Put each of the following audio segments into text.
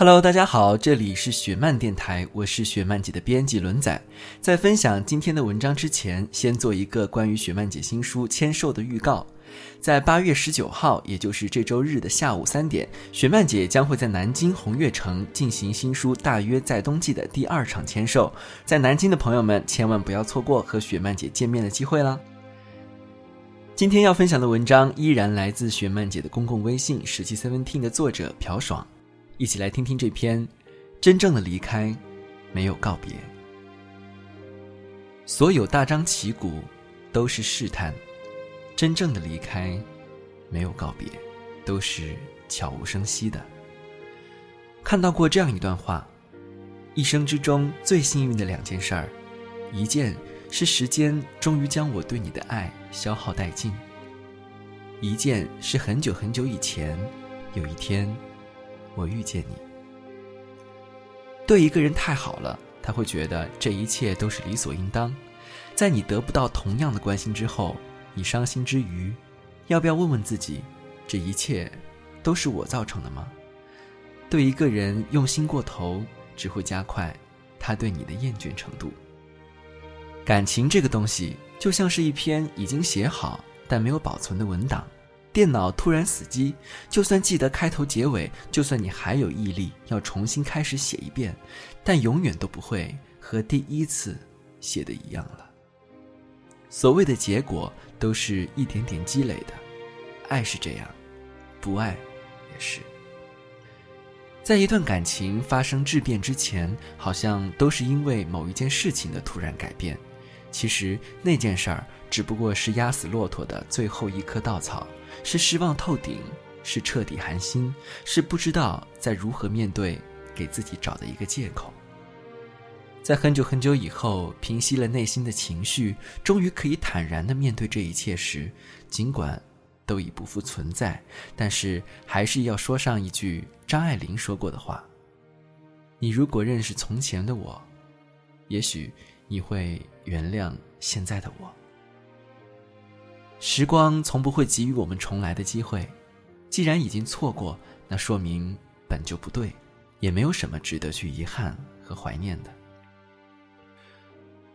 Hello，大家好，这里是雪漫电台，我是雪漫姐的编辑轮仔。在分享今天的文章之前，先做一个关于雪漫姐新书签售的预告。在八月十九号，也就是这周日的下午三点，雪漫姐将会在南京红悦城进行新书《大约在冬季》的第二场签售。在南京的朋友们，千万不要错过和雪漫姐见面的机会啦！今天要分享的文章依然来自雪漫姐的公共微信“十七 seventeen” 的作者朴爽，一起来听听这篇《真正的离开，没有告别》。所有大张旗鼓，都是试探。真正的离开，没有告别，都是悄无声息的。看到过这样一段话：一生之中最幸运的两件事儿，一件是时间终于将我对你的爱消耗殆尽；一件是很久很久以前，有一天，我遇见你。对一个人太好了，他会觉得这一切都是理所应当。在你得不到同样的关心之后，你伤心之余，要不要问问自己，这一切都是我造成的吗？对一个人用心过头，只会加快他对你的厌倦程度。感情这个东西，就像是一篇已经写好但没有保存的文档，电脑突然死机，就算记得开头结尾，就算你还有毅力要重新开始写一遍，但永远都不会和第一次写的一样了。所谓的结果都是一点点积累的，爱是这样，不爱也是。在一段感情发生质变之前，好像都是因为某一件事情的突然改变。其实那件事儿只不过是压死骆驼的最后一棵稻草，是失望透顶，是彻底寒心，是不知道再如何面对，给自己找的一个借口。在很久很久以后，平息了内心的情绪，终于可以坦然地面对这一切时，尽管都已不复存在，但是还是要说上一句张爱玲说过的话：“你如果认识从前的我，也许你会原谅现在的我。”时光从不会给予我们重来的机会，既然已经错过，那说明本就不对，也没有什么值得去遗憾和怀念的。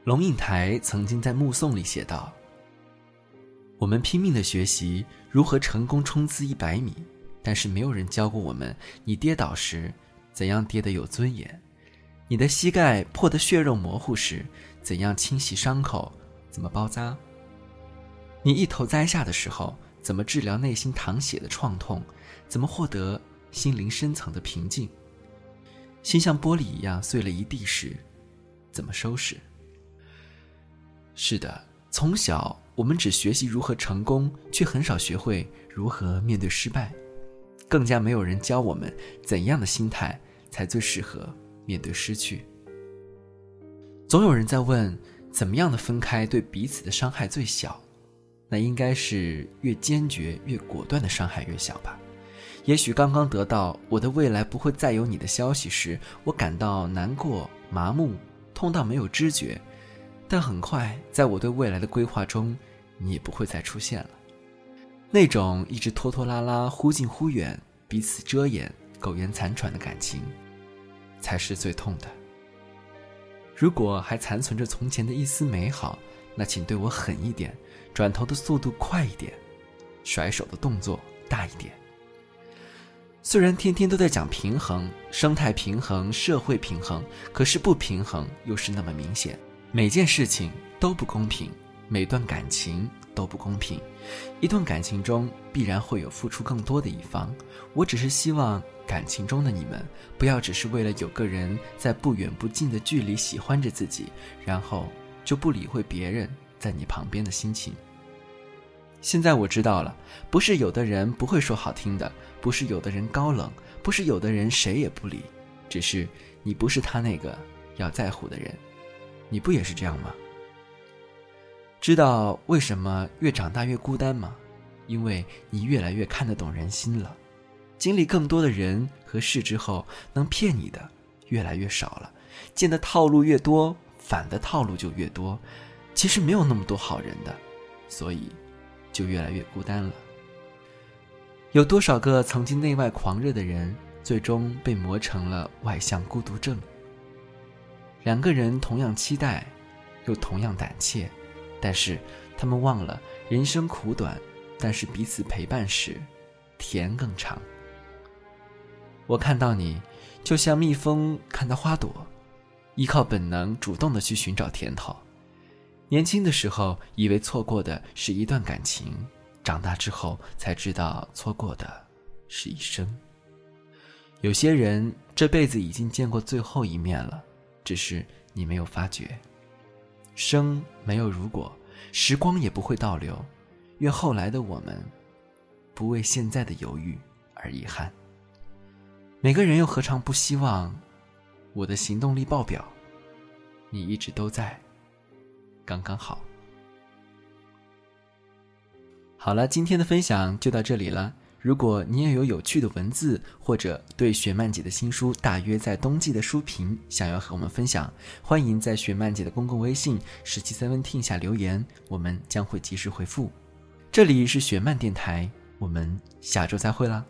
龙应台曾经在《目送》里写道：“我们拼命的学习如何成功冲刺一百米，但是没有人教过我们，你跌倒时怎样跌得有尊严；你的膝盖破得血肉模糊时，怎样清洗伤口，怎么包扎；你一头栽下的时候，怎么治疗内心淌血的创痛，怎么获得心灵深层的平静；心像玻璃一样碎了一地时，怎么收拾。”是的，从小我们只学习如何成功，却很少学会如何面对失败，更加没有人教我们怎样的心态才最适合。面对失去。总有人在问，怎么样的分开对彼此的伤害最小？那应该是越坚决、越果断的伤害越小吧？也许刚刚得到我的未来不会再有你的消息时，我感到难过、麻木、痛到没有知觉。但很快，在我对未来的规划中，你也不会再出现了。那种一直拖拖拉拉、忽近忽远、彼此遮掩、苟延残喘的感情，才是最痛的。如果还残存着从前的一丝美好，那请对我狠一点，转头的速度快一点，甩手的动作大一点。虽然天天都在讲平衡、生态平衡、社会平衡，可是不平衡又是那么明显。每件事情都不公平，每段感情都不公平。一段感情中必然会有付出更多的一方。我只是希望感情中的你们不要只是为了有个人在不远不近的距离喜欢着自己，然后就不理会别人在你旁边的心情。现在我知道了，不是有的人不会说好听的，不是有的人高冷，不是有的人谁也不理，只是你不是他那个要在乎的人。你不也是这样吗？知道为什么越长大越孤单吗？因为你越来越看得懂人心了，经历更多的人和事之后，能骗你的越来越少了，见的套路越多，反的套路就越多。其实没有那么多好人的，所以就越来越孤单了。有多少个曾经内外狂热的人，最终被磨成了外向孤独症？两个人同样期待，又同样胆怯。但是，他们忘了人生苦短，但是彼此陪伴时，甜更长。我看到你，就像蜜蜂看到花朵，依靠本能主动的去寻找甜头。年轻的时候以为错过的是一段感情，长大之后才知道错过的是一生。有些人这辈子已经见过最后一面了，只是你没有发觉。生没有如果，时光也不会倒流。愿后来的我们，不为现在的犹豫而遗憾。每个人又何尝不希望，我的行动力爆表，你一直都在，刚刚好。好了，今天的分享就到这里了。如果你也有有趣的文字，或者对雪漫姐的新书《大约在冬季》的书评想要和我们分享，欢迎在雪漫姐的公共微信“十七三零七下留言，我们将会及时回复。这里是雪漫电台，我们下周再会啦。